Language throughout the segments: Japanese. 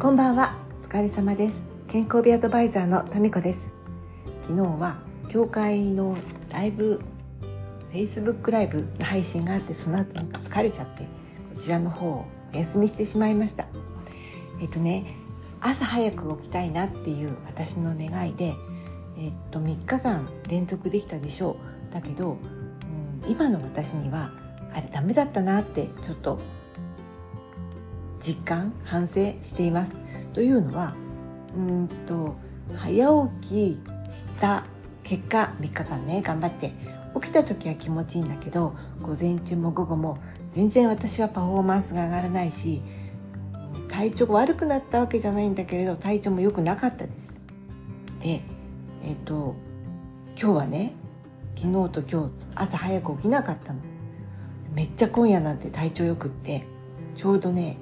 こんばんは。お疲れ様です。健康美アドバイザーのタミコです。昨日は教会のライブ Facebook ライブの配信があってその後なんか疲れちゃってこちらの方をお休みしてしまいました。えっとね朝早く起きたいなっていう私の願いでえっと3日間連続できたでしょう。だけど、うん、今の私にはあれダメだったなってちょっと実感反省しています。というのはうんと早起きした結果3日間ね頑張って起きた時は気持ちいいんだけど午前中も午後も全然私はパフォーマンスが上がらないし体調悪くなったわけじゃないんだけれど体調も良くなかったです。でえっ、ー、と今日はね昨日と今日朝早く起きなかったの。めっちゃ今夜なんて体調よくってちょうどね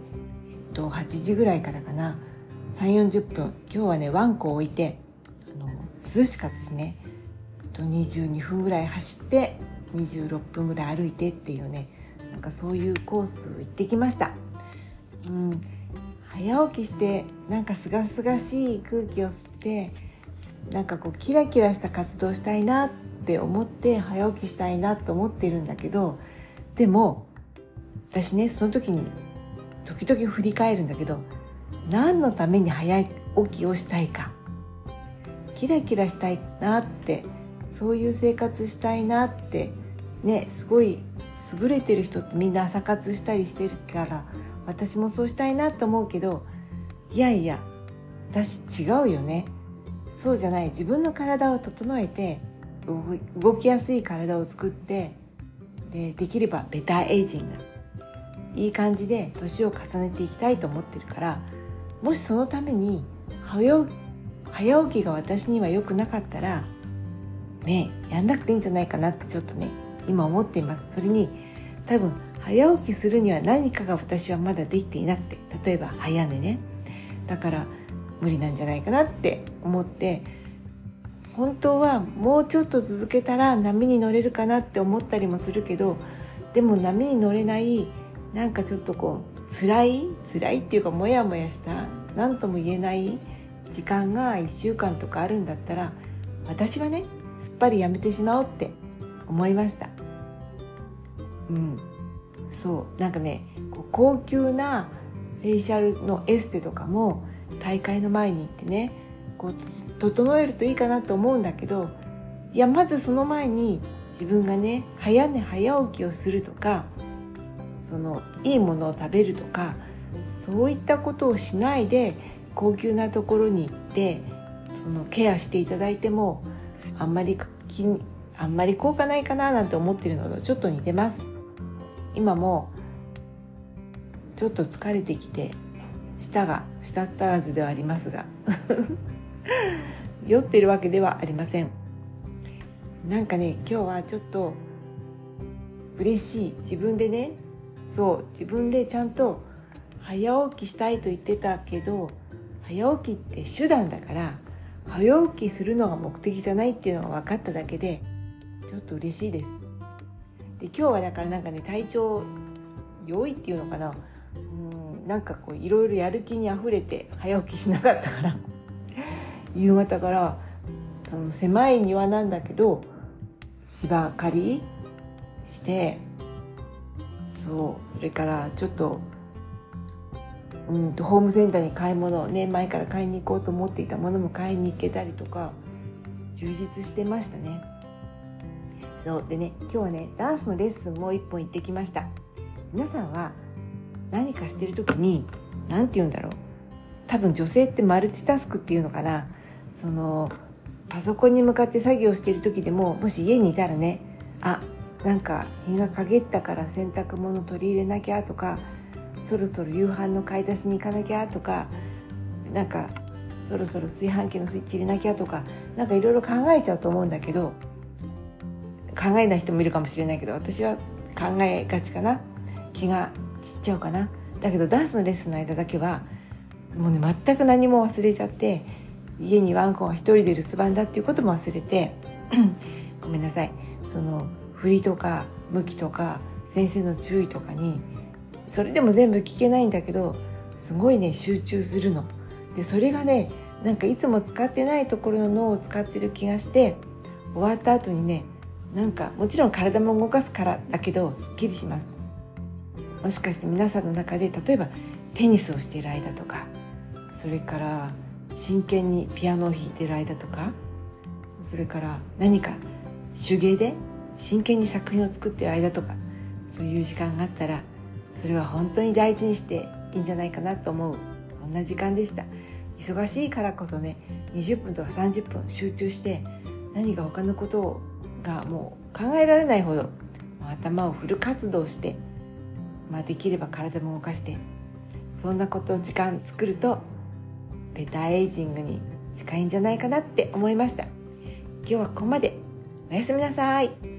と8時ぐらいからかな。3 4 0分。今日はねワンコを置いてあの涼しかったですね。と22分ぐらい走って26分ぐらい歩いてっていうねなんかそういうコース行ってきました。うん。早起きしてなんかすがすがしい空気を吸ってなんかこうキラキラした活動したいなって思って早起きしたいなと思ってるんだけどでも私ねその時に時々振り返るんだけど何のために早起きをしたいかキラキラしたいなってそういう生活したいなってねすごい優れてる人ってみんな朝活したりしてるから私もそうしたいなと思うけどいやいや私違うよね。そうじゃない。自分の体を整えて動きやすい体を作ってでできればベターエイジング。いい感じで年を重ねていきたいと思ってるからもしそのために早起きが私には良くなかったらねやんなくていいんじゃないかなってちょっとね今思っています。それに多分早起きするには何かが私はまだできていなくて例えば早寝ね。だから無理なんじゃないかなって思って本当はもうちょっと続けたら波に乗れるかなって思ったりもするけどでも波に乗れないなんかちょっとこう辛い辛いっていうかモヤモヤした何とも言えない時間が1週間とかあるんだったら私はねすっぱりやめてしまおうって思いました。うん。そう。なんかね高級なフェイシャルのエステとかも大会の前に行ってねこう整えるといいかなと思うんだけどいやまずその前に自分がね早寝早起きをするとかそのいいものを食べるとかそういったことをしないで高級なところに行ってそのケアしていただいてもあんまりあんまり効果ないかななんて思ってるのとちょっと似てます。今もちょっと疲れてきて舌が舌足らずではありますが 酔ってるわけではありません。なんかね今日はちょっと嬉しい。自分でねそう自分でちゃんと早起きしたいと言ってたけど早起きって手段だから早起きするのが目的じゃないっていうのが分かっただけでちょっと嬉しいです。で今日はだからなんかね体調良いっていうのかな。うんなんかこういろいろやる気にあふれて早起きしなかったから。夕方からその狭い庭なんだけど芝刈りしてそう。それからちょっとうんとホームセンターに買い物をね前から買いに行こうと思っていたものも買いに行けたりとか充実してましたね。そう。でね今日はねダンスのレッスンも1本行ってきました。皆さんは何かしてる時に何て言うんだろう。多分女性ってマルチタスクっていうのかな。そのパソコンに向かって作業してる時でももし家にいたらねあなんか日が陰ったから洗濯物取り入れなきゃとかそろそろ夕飯の買い出しに行かなきゃとかなんかそろそろ炊飯器のスイッチ入れなきゃとかなんかいろいろ考えちゃうと思うんだけど考えない人もいるかもしれないけど私は考えがちかな。気が散っちゃうかな。だけどダンスのレッスンの間だけはもうね全く何も忘れちゃって家にワンコが一人で留守番だっていうことも忘れて ごめんなさい。その振りとか向きとか先生の注意とかにそれでも全部聞けないんだけどすごいね集中するの。でそれがねなんかいつも使ってないところの脳を使ってる気がして終わった後にねなんかもちろん体も動かすからだけどすっきりしますもしかして皆さんの中で例えばテニスをしている間とかそれから真剣にピアノを弾いている間とかそれから何か手芸で真剣に作品を作ってる間とかそういう時間があったらそれは本当に大事にしていいんじゃないかなと思うそんな時間でした。忙しいからこそね20分とか30分集中して何か他のことがもう考えられないほど頭をフル活動して、まあ、できれば体も動かしてそんなこと時間作るとベターエイジングに近いんじゃないかなって思いました。今日はここまで。おやすみなさい。